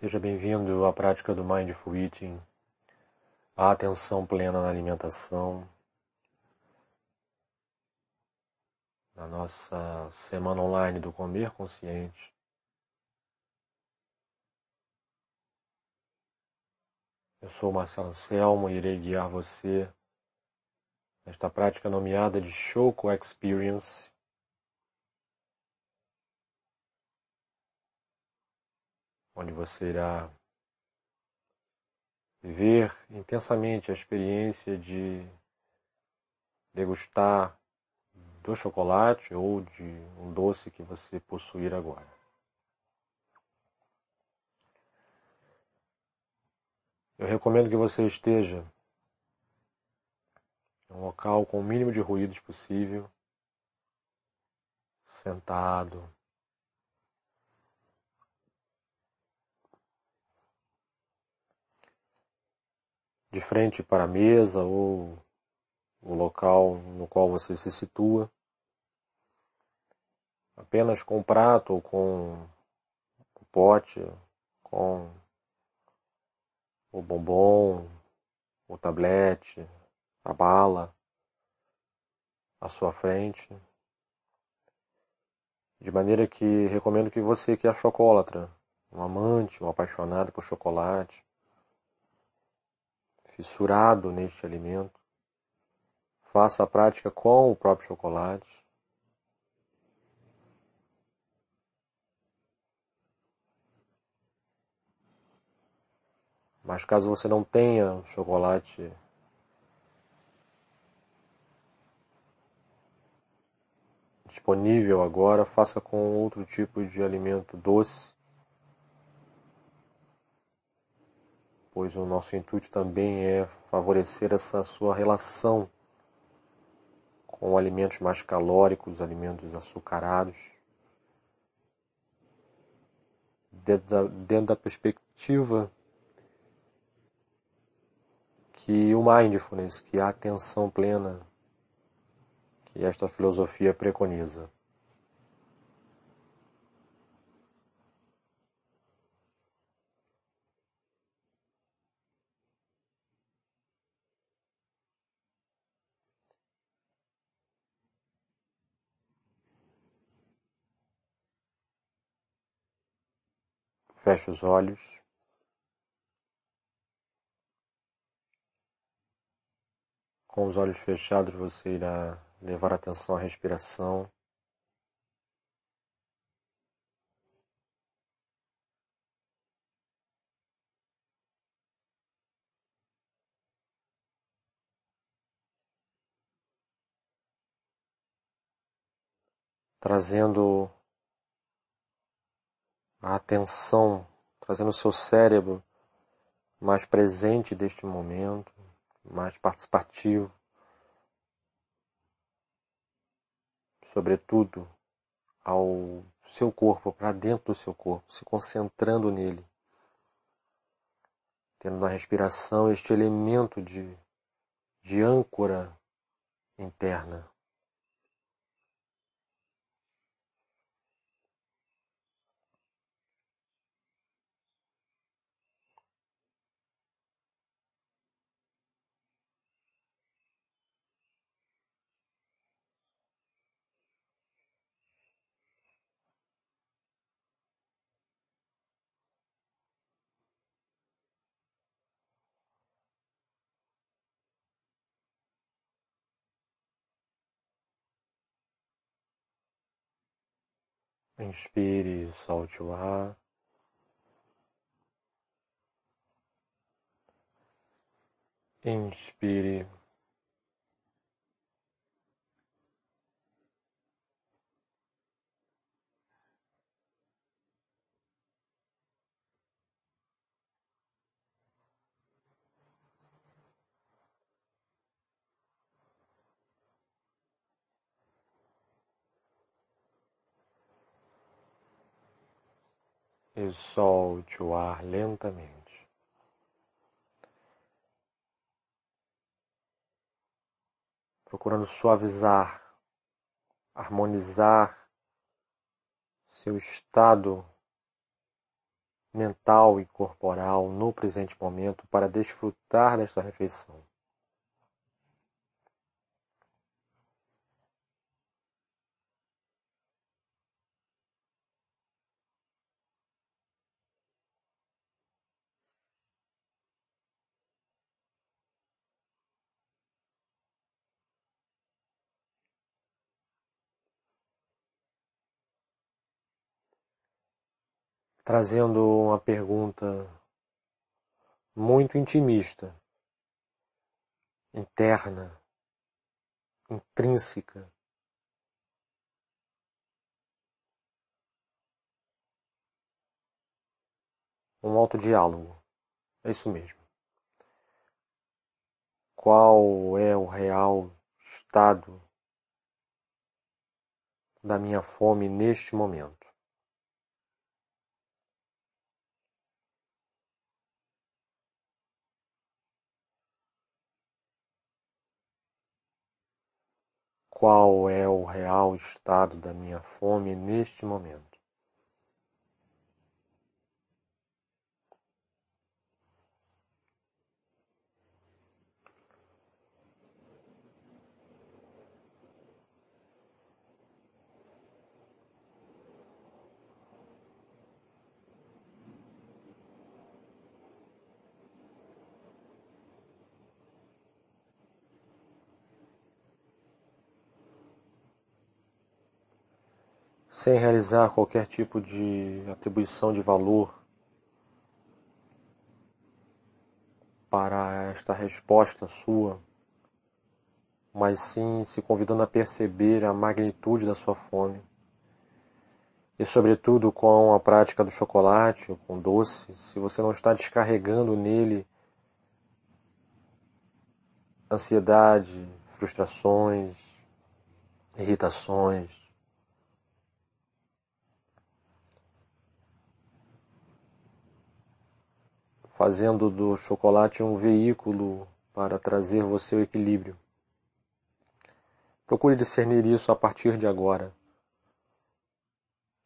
Seja bem-vindo à prática do Mindful Eating, a atenção plena na alimentação, na nossa semana online do Comer Consciente. Eu sou Marcelo Anselmo e irei guiar você nesta prática nomeada de Shoko Experience, onde você irá viver intensamente a experiência de degustar do chocolate ou de um doce que você possuir agora. Eu recomendo que você esteja em um local com o mínimo de ruídos possível, sentado, de frente para a mesa ou o local no qual você se situa, apenas com o prato ou com o pote, com o bombom, o tablete, a bala à sua frente. De maneira que recomendo que você que é chocolatra, um amante, um apaixonado por chocolate, fissurado neste alimento. Faça a prática com o próprio chocolate. Mas caso você não tenha chocolate disponível agora, faça com outro tipo de alimento doce pois o nosso intuito também é favorecer essa sua relação com alimentos mais calóricos, alimentos açucarados, dentro da, dentro da perspectiva que o mindfulness, que a atenção plena, que esta filosofia preconiza. Feche os olhos. Com os olhos fechados, você irá levar atenção à respiração. Trazendo a atenção, trazendo o seu cérebro mais presente deste momento, mais participativo, sobretudo ao seu corpo, para dentro do seu corpo, se concentrando nele, tendo na respiração este elemento de, de âncora interna. Inspire e solte o ar. Inspire. E solte o ar lentamente. Procurando suavizar, harmonizar seu estado mental e corporal no presente momento para desfrutar desta refeição. Trazendo uma pergunta muito intimista, interna, intrínseca. Um autodiálogo. É isso mesmo. Qual é o real estado da minha fome neste momento? Qual é o real estado da minha fome neste momento. Sem realizar qualquer tipo de atribuição de valor para esta resposta sua, mas sim se convidando a perceber a magnitude da sua fome. E sobretudo com a prática do chocolate, com doce, se você não está descarregando nele ansiedade, frustrações, irritações, fazendo do chocolate um veículo para trazer você o equilíbrio. Procure discernir isso a partir de agora.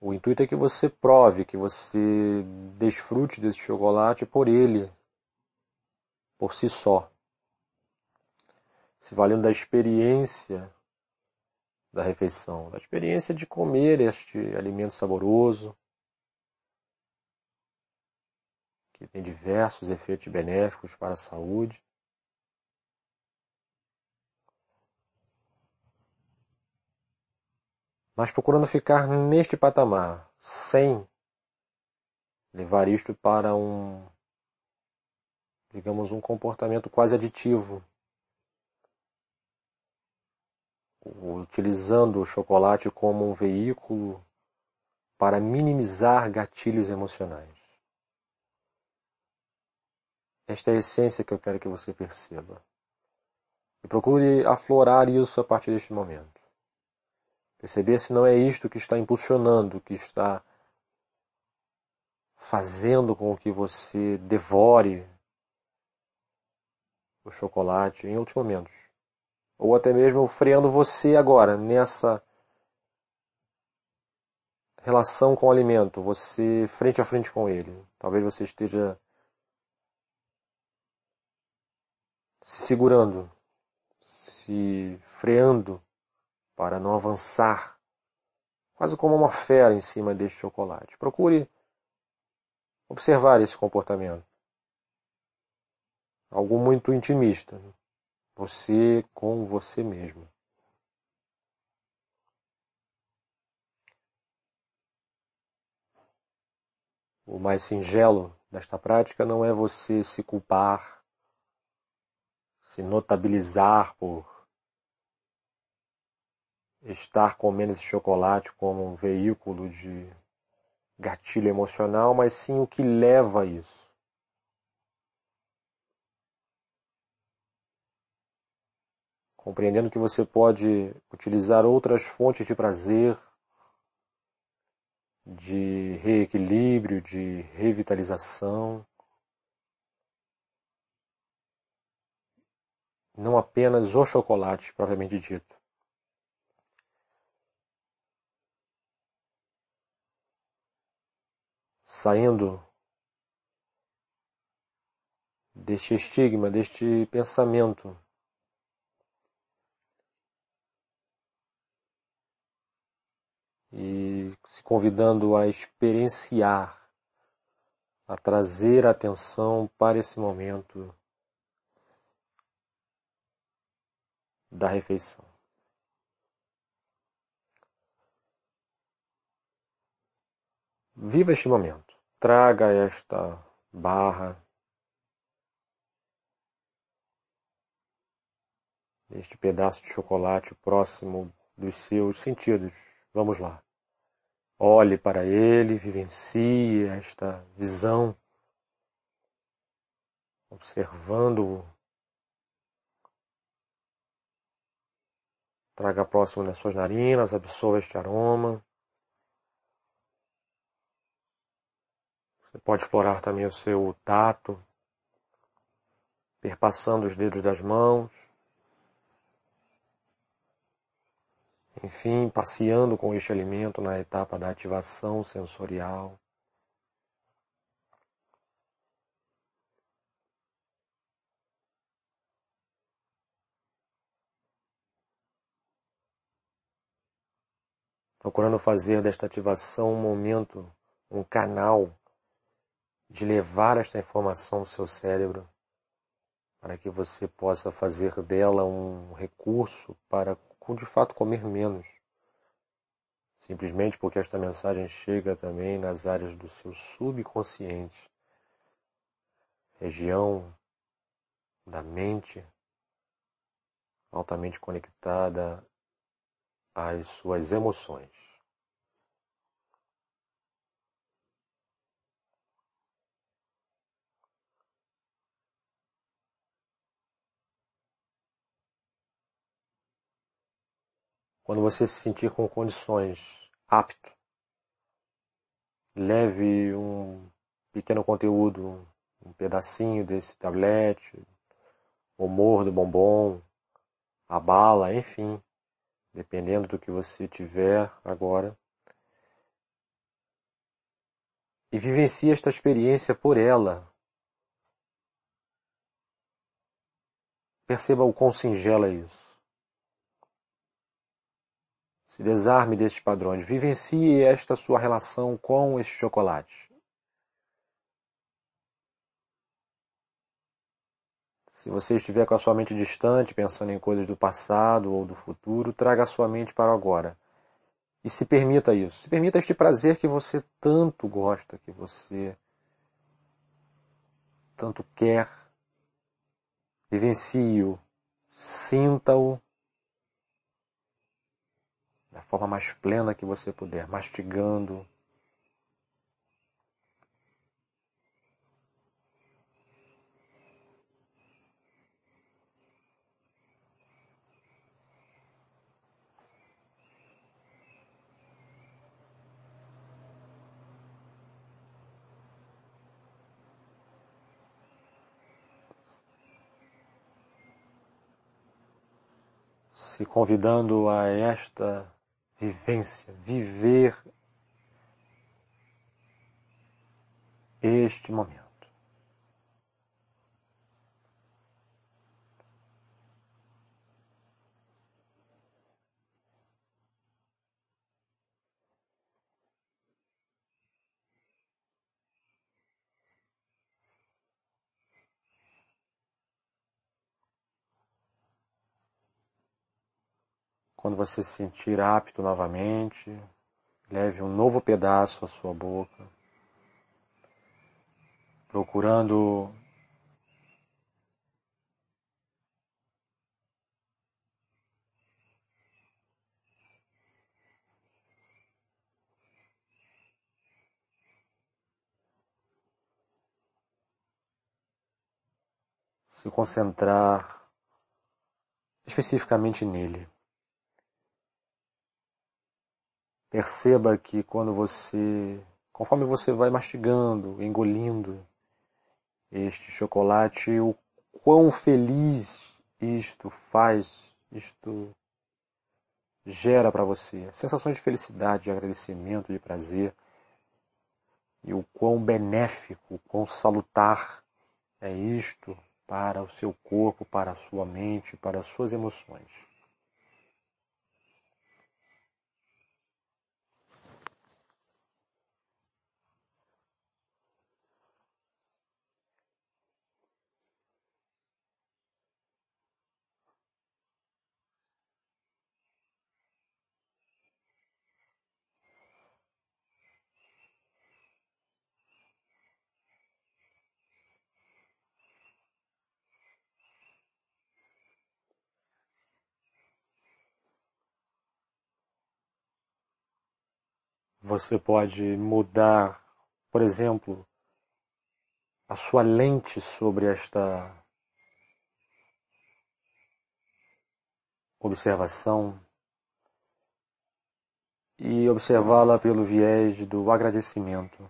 O intuito é que você prove, que você desfrute desse chocolate por ele, por si só. Se valendo da experiência da refeição, da experiência de comer este alimento saboroso, que tem diversos efeitos benéficos para a saúde. Mas procurando ficar neste patamar, sem levar isto para um, digamos, um comportamento quase aditivo. Utilizando o chocolate como um veículo para minimizar gatilhos emocionais. Esta é a essência que eu quero que você perceba. E procure aflorar isso a partir deste momento. Perceber se não é isto que está impulsionando, que está fazendo com que você devore o chocolate em outros momentos. Ou até mesmo freando você agora nessa relação com o alimento, você frente a frente com ele. Talvez você esteja se segurando, se freando para não avançar, quase como uma fera em cima deste chocolate. Procure observar esse comportamento. Algo muito intimista. Você com você mesmo. O mais singelo desta prática não é você se culpar se notabilizar por estar comendo esse chocolate como um veículo de gatilho emocional, mas sim o que leva a isso. Compreendendo que você pode utilizar outras fontes de prazer, de reequilíbrio, de revitalização, não apenas o chocolate propriamente dito. Saindo deste estigma, deste pensamento. E se convidando a experienciar, a trazer atenção para esse momento da refeição. Viva este momento. Traga esta barra, este pedaço de chocolate próximo dos seus sentidos. Vamos lá. Olhe para ele, vivencie esta visão, observando-o. Traga próximo das suas narinas, absorva este aroma. Você pode explorar também o seu tato, perpassando os dedos das mãos. Enfim, passeando com este alimento na etapa da ativação sensorial. Procurando fazer desta ativação um momento, um canal de levar esta informação ao seu cérebro para que você possa fazer dela um recurso para de fato comer menos. Simplesmente porque esta mensagem chega também nas áreas do seu subconsciente, região da mente altamente conectada às suas emoções. Quando você se sentir com condições apto, leve um pequeno conteúdo, um pedacinho desse tablete, o mordo bombom, a bala, enfim, dependendo do que você tiver agora. E vivencie esta experiência por ela. Perceba o quão singela é isso. Se desarme desses padrões. Vivencie esta sua relação com esse chocolate. Se você estiver com a sua mente distante, pensando em coisas do passado ou do futuro, traga a sua mente para o agora. E se permita isso. Se permita este prazer que você tanto gosta, que você tanto quer. Vivencie-o, sinta-o da forma mais plena que você puder, mastigando. Se convidando a esta vivência, viver este momento. Quando você se sentir apto novamente, leve um novo pedaço à sua boca, procurando se concentrar especificamente nele. Perceba que quando você, conforme você vai mastigando, engolindo este chocolate, o quão feliz isto faz, isto gera para você. Sensações de felicidade, de agradecimento, de prazer. E o quão benéfico, o quão salutar é isto para o seu corpo, para a sua mente, para as suas emoções. Você pode mudar, por exemplo, a sua lente sobre esta observação e observá-la pelo viés do agradecimento.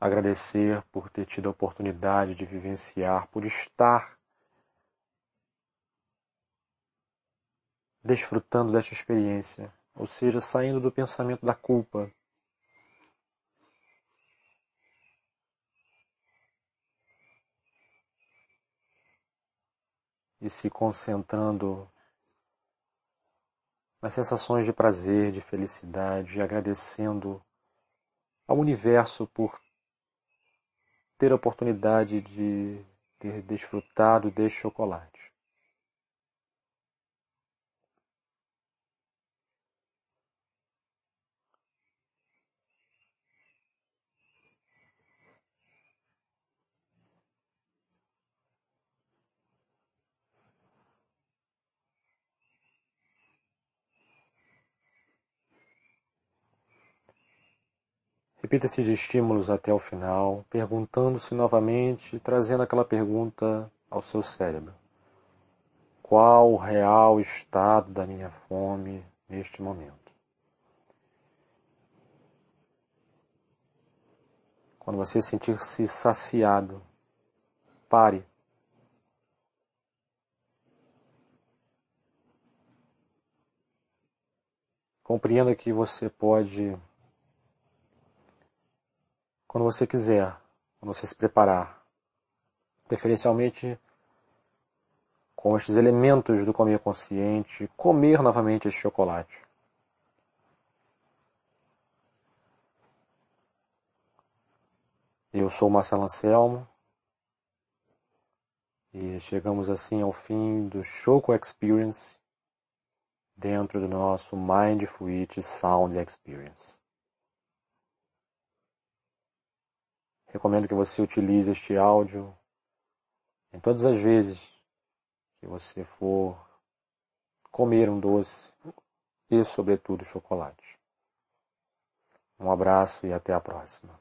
Agradecer por ter tido a oportunidade de vivenciar, por estar desfrutando desta experiência, ou seja, saindo do pensamento da culpa. E se concentrando nas sensações de prazer, de felicidade, agradecendo ao universo por ter a oportunidade de ter desfrutado deste chocolate. Repita esses estímulos até o final, perguntando-se novamente, trazendo aquela pergunta ao seu cérebro. Qual o real estado da minha fome neste momento? Quando você sentir-se saciado, pare. Compreenda que você pode quando você quiser, quando você se preparar. Preferencialmente com estes elementos do comer consciente, comer novamente esse chocolate. Eu sou Marcelo Anselmo e chegamos assim ao fim do Choco Experience dentro do nosso Mindful Eat Sound Experience. Recomendo que você utilize este áudio em todas as vezes que você for comer um doce e, sobretudo, chocolate. Um abraço e até a próxima.